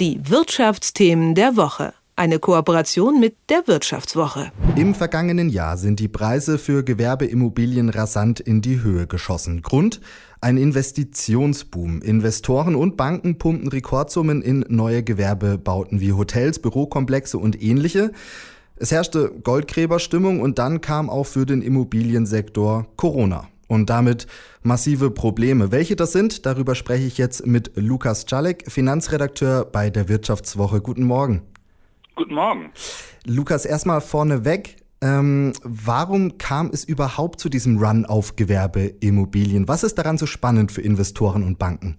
Die Wirtschaftsthemen der Woche. Eine Kooperation mit der Wirtschaftswoche. Im vergangenen Jahr sind die Preise für Gewerbeimmobilien rasant in die Höhe geschossen. Grund? Ein Investitionsboom. Investoren und Banken pumpen Rekordsummen in neue Gewerbebauten wie Hotels, Bürokomplexe und ähnliche. Es herrschte Goldgräberstimmung und dann kam auch für den Immobiliensektor Corona und damit massive Probleme. Welche das sind, darüber spreche ich jetzt mit Lukas Czalek, Finanzredakteur bei der Wirtschaftswoche. Guten Morgen. Guten Morgen. Lukas, erstmal vorneweg. Ähm, warum kam es überhaupt zu diesem Run auf Gewerbeimmobilien? Was ist daran so spannend für Investoren und Banken?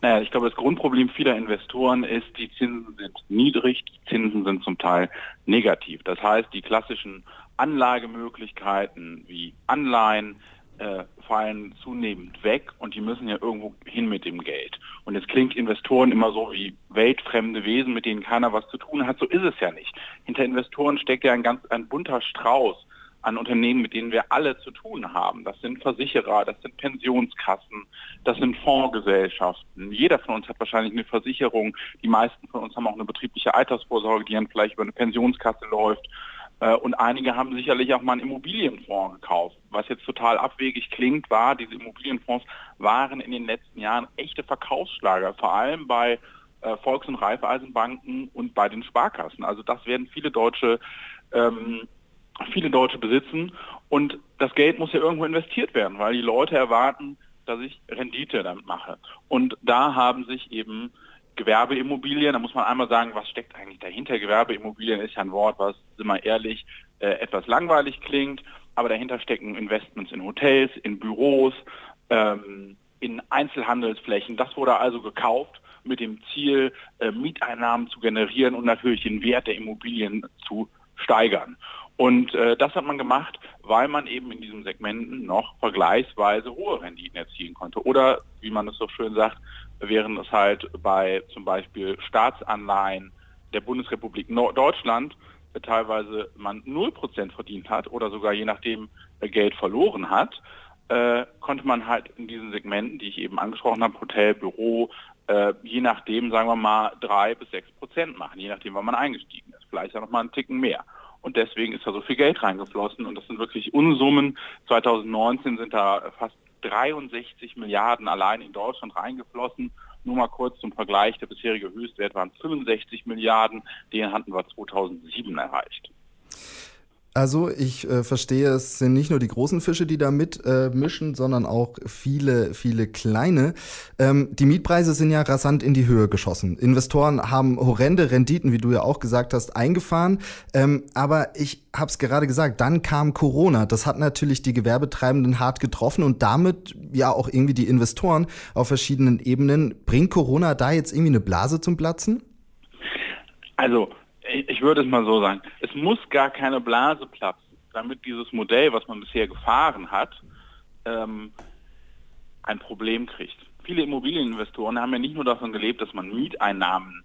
Naja, ich glaube, das Grundproblem vieler Investoren ist, die Zinsen sind niedrig, die Zinsen sind zum Teil negativ. Das heißt, die klassischen Anlagemöglichkeiten wie Anleihen, äh, fallen zunehmend weg und die müssen ja irgendwo hin mit dem Geld. Und jetzt klingt Investoren immer so wie weltfremde Wesen, mit denen keiner was zu tun hat. So ist es ja nicht. Hinter Investoren steckt ja ein ganz ein bunter Strauß an Unternehmen, mit denen wir alle zu tun haben. Das sind Versicherer, das sind Pensionskassen, das sind Fondsgesellschaften. Jeder von uns hat wahrscheinlich eine Versicherung. Die meisten von uns haben auch eine betriebliche Altersvorsorge, die dann vielleicht über eine Pensionskasse läuft. Äh, und einige haben sicherlich auch mal einen Immobilienfonds gekauft. Was jetzt total abwegig klingt, war, diese Immobilienfonds waren in den letzten Jahren echte Verkaufsschlager, vor allem bei äh, Volks- und Raiffeisenbanken und bei den Sparkassen. Also das werden viele Deutsche, ähm, viele Deutsche besitzen. Und das Geld muss ja irgendwo investiert werden, weil die Leute erwarten, dass ich Rendite damit mache. Und da haben sich eben Gewerbeimmobilien, da muss man einmal sagen, was steckt eigentlich dahinter? Gewerbeimmobilien ist ja ein Wort, was, sind wir ehrlich, äh, etwas langweilig klingt, aber dahinter stecken Investments in Hotels, in Büros, ähm, in Einzelhandelsflächen. Das wurde also gekauft mit dem Ziel, äh, Mieteinnahmen zu generieren und natürlich den Wert der Immobilien zu steigern. Und äh, das hat man gemacht, weil man eben in diesen Segmenten noch vergleichsweise hohe Renditen erzielen konnte. Oder, wie man es so schön sagt, während es halt bei zum Beispiel Staatsanleihen der Bundesrepublik Deutschland äh, teilweise man 0% verdient hat oder sogar je nachdem äh, Geld verloren hat, äh, konnte man halt in diesen Segmenten, die ich eben angesprochen habe, Hotel, Büro, äh, je nachdem, sagen wir mal, 3 bis 6 Prozent machen, je nachdem, wann man eingestiegen ist. Vielleicht ja noch mal einen Ticken mehr. Und deswegen ist da so viel Geld reingeflossen und das sind wirklich Unsummen. 2019 sind da fast 63 Milliarden allein in Deutschland reingeflossen. Nur mal kurz zum Vergleich, der bisherige Höchstwert waren 65 Milliarden, den hatten wir 2007 erreicht. Also ich äh, verstehe, es sind nicht nur die großen Fische, die da mitmischen, äh, sondern auch viele, viele kleine. Ähm, die Mietpreise sind ja rasant in die Höhe geschossen. Investoren haben horrende Renditen, wie du ja auch gesagt hast, eingefahren. Ähm, aber ich habe es gerade gesagt, dann kam Corona. Das hat natürlich die Gewerbetreibenden hart getroffen und damit ja auch irgendwie die Investoren auf verschiedenen Ebenen. Bringt Corona da jetzt irgendwie eine Blase zum Platzen? Also ich würde es mal so sagen, es muss gar keine Blase platzen, damit dieses Modell, was man bisher gefahren hat, ähm, ein Problem kriegt. Viele Immobilieninvestoren haben ja nicht nur davon gelebt, dass man Mieteinnahmen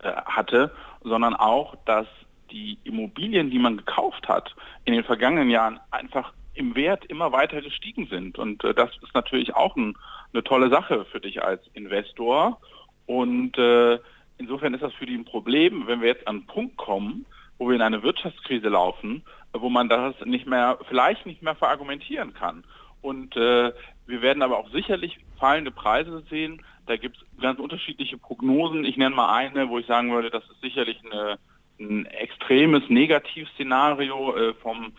äh, hatte, sondern auch, dass die Immobilien, die man gekauft hat, in den vergangenen Jahren einfach im Wert immer weiter gestiegen sind. Und äh, das ist natürlich auch ein, eine tolle Sache für dich als Investor. Und äh, Insofern ist das für die ein Problem, wenn wir jetzt an einen Punkt kommen, wo wir in eine Wirtschaftskrise laufen, wo man das nicht mehr, vielleicht nicht mehr verargumentieren kann. Und äh, wir werden aber auch sicherlich fallende Preise sehen. Da gibt es ganz unterschiedliche Prognosen. Ich nenne mal eine, wo ich sagen würde, das ist sicherlich eine, ein extremes Negativszenario äh, vom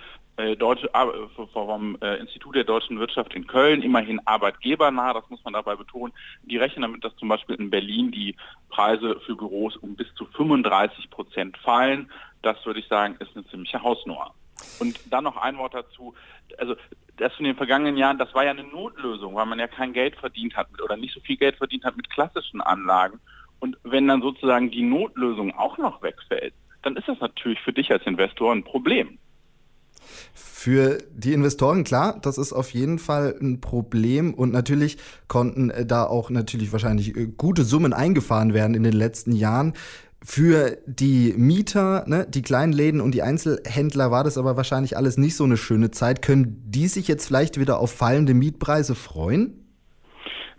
Deutsche, äh, vom äh, Institut der deutschen Wirtschaft in Köln, immerhin arbeitgebernah, das muss man dabei betonen. Die rechnen damit, dass zum Beispiel in Berlin die Preise für Büros um bis zu 35 Prozent fallen. Das würde ich sagen, ist eine ziemliche Hausnummer. Und dann noch ein Wort dazu. Also das in den vergangenen Jahren, das war ja eine Notlösung, weil man ja kein Geld verdient hat mit, oder nicht so viel Geld verdient hat mit klassischen Anlagen. Und wenn dann sozusagen die Notlösung auch noch wegfällt, dann ist das natürlich für dich als Investor ein Problem. Für die Investoren, klar, das ist auf jeden Fall ein Problem und natürlich konnten äh, da auch natürlich wahrscheinlich äh, gute Summen eingefahren werden in den letzten Jahren. Für die Mieter, ne, die kleinen Läden und die Einzelhändler war das aber wahrscheinlich alles nicht so eine schöne Zeit. Können die sich jetzt vielleicht wieder auf fallende Mietpreise freuen?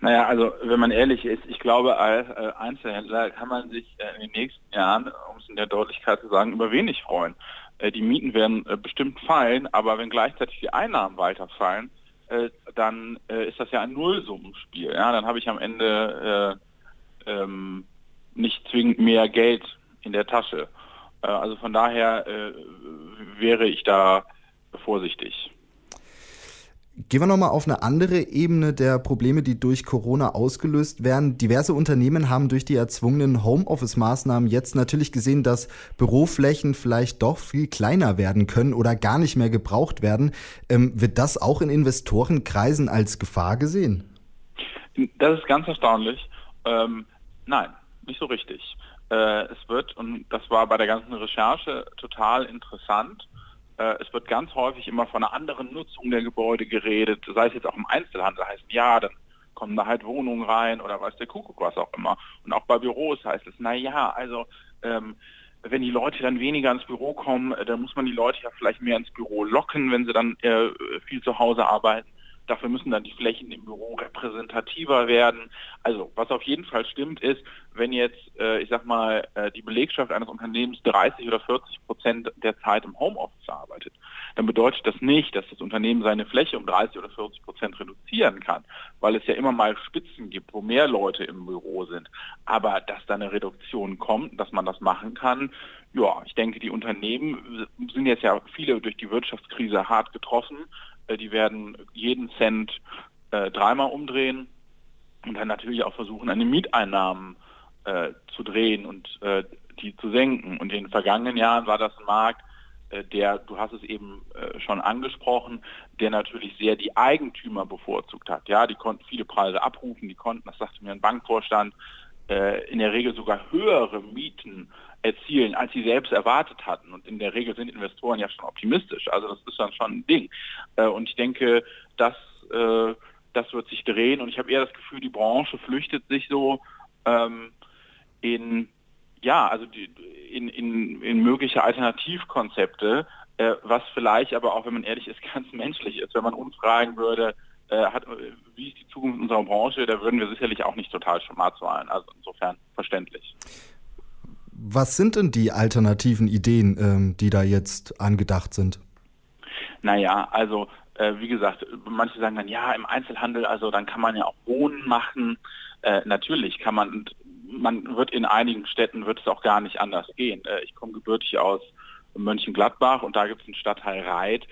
Naja, also wenn man ehrlich ist, ich glaube, als äh, Einzelhändler kann man sich in den nächsten Jahren, um es in der Deutlichkeit zu sagen, über wenig freuen. Äh, die Mieten werden bestimmt fallen, aber wenn gleichzeitig die Einnahmen weiterfallen, dann ist das ja ein Nullsummenspiel. Ja? Dann habe ich am Ende ähm, nicht zwingend mehr Geld in der Tasche. also von daher wäre ich da vorsichtig. Gehen wir nochmal auf eine andere Ebene der Probleme, die durch Corona ausgelöst werden. Diverse Unternehmen haben durch die erzwungenen Homeoffice-Maßnahmen jetzt natürlich gesehen, dass Büroflächen vielleicht doch viel kleiner werden können oder gar nicht mehr gebraucht werden. Ähm, wird das auch in Investorenkreisen als Gefahr gesehen? Das ist ganz erstaunlich. Ähm, nein, nicht so richtig. Äh, es wird, und das war bei der ganzen Recherche total interessant, es wird ganz häufig immer von einer anderen Nutzung der Gebäude geredet, sei es jetzt auch im Einzelhandel, heißt ja, dann kommen da halt Wohnungen rein oder weiß der Kuckuck was auch immer. Und auch bei Büros heißt es, na ja, also ähm, wenn die Leute dann weniger ins Büro kommen, äh, dann muss man die Leute ja vielleicht mehr ins Büro locken, wenn sie dann äh, viel zu Hause arbeiten. Dafür müssen dann die Flächen im Büro repräsentativer werden. Also was auf jeden Fall stimmt ist, wenn jetzt, äh, ich sag mal, äh, die Belegschaft eines Unternehmens 30 oder 40 Prozent der Zeit im Homeoffice arbeitet, dann bedeutet das nicht, dass das Unternehmen seine Fläche um 30 oder 40 Prozent reduzieren kann, weil es ja immer mal Spitzen gibt, wo mehr Leute im Büro sind. Aber dass da eine Reduktion kommt, dass man das machen kann, ja, ich denke, die Unternehmen sind jetzt ja viele durch die Wirtschaftskrise hart getroffen. Äh, die werden jeden Cent äh, dreimal umdrehen und dann natürlich auch versuchen, an den Mieteinnahmen äh, zu drehen und die zu senken. Und in den vergangenen Jahren war das ein Markt, der, du hast es eben schon angesprochen, der natürlich sehr die Eigentümer bevorzugt hat. Ja, die konnten viele Preise abrufen, die konnten, das sagte mir ein Bankvorstand, in der Regel sogar höhere Mieten erzielen, als sie selbst erwartet hatten. Und in der Regel sind Investoren ja schon optimistisch. Also das ist dann schon ein Ding. Äh, und ich denke, das, äh, das wird sich drehen. Und ich habe eher das Gefühl, die Branche flüchtet sich so ähm, in, ja, also in, in, in mögliche Alternativkonzepte, äh, was vielleicht aber auch, wenn man ehrlich ist, ganz menschlich ist. Wenn man uns fragen würde, hat, wie ist die Zukunft unserer Branche, da würden wir sicherlich auch nicht total schwarz malen. Also insofern verständlich. Was sind denn die alternativen Ideen, ähm, die da jetzt angedacht sind? Naja, also äh, wie gesagt, manche sagen dann, ja, im Einzelhandel, also dann kann man ja auch Wohnen machen. Äh, natürlich kann man, man wird in einigen Städten, wird es auch gar nicht anders gehen. Äh, ich komme gebürtig aus Mönchengladbach und da gibt es einen Stadtteil Reit.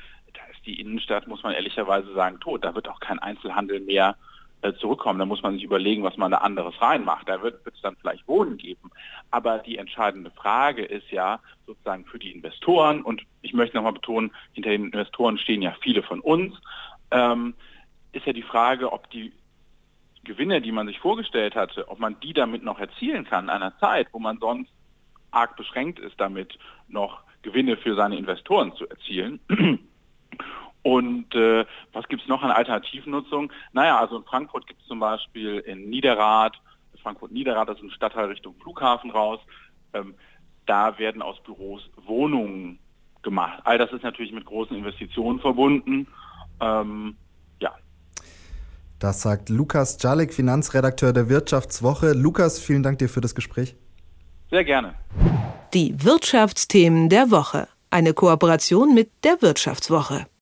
Die Innenstadt, muss man ehrlicherweise sagen, tot. Da wird auch kein Einzelhandel mehr äh, zurückkommen. Da muss man sich überlegen, was man da anderes reinmacht. Da wird es dann vielleicht Wohnen geben. Aber die entscheidende Frage ist ja sozusagen für die Investoren, und ich möchte nochmal betonen, hinter den Investoren stehen ja viele von uns, ähm, ist ja die Frage, ob die Gewinne, die man sich vorgestellt hatte, ob man die damit noch erzielen kann, in einer Zeit, wo man sonst arg beschränkt ist, damit noch Gewinne für seine Investoren zu erzielen. Und äh, was gibt es noch an Alternativnutzung? Naja, also in Frankfurt gibt es zum Beispiel in Niederrad, Frankfurt-Niederrad, das ist ein Stadtteil Richtung Flughafen raus, ähm, da werden aus Büros Wohnungen gemacht. All das ist natürlich mit großen Investitionen verbunden. Ähm, ja. Das sagt Lukas Jalek, Finanzredakteur der Wirtschaftswoche. Lukas, vielen Dank dir für das Gespräch. Sehr gerne. Die Wirtschaftsthemen der Woche. Eine Kooperation mit der Wirtschaftswoche.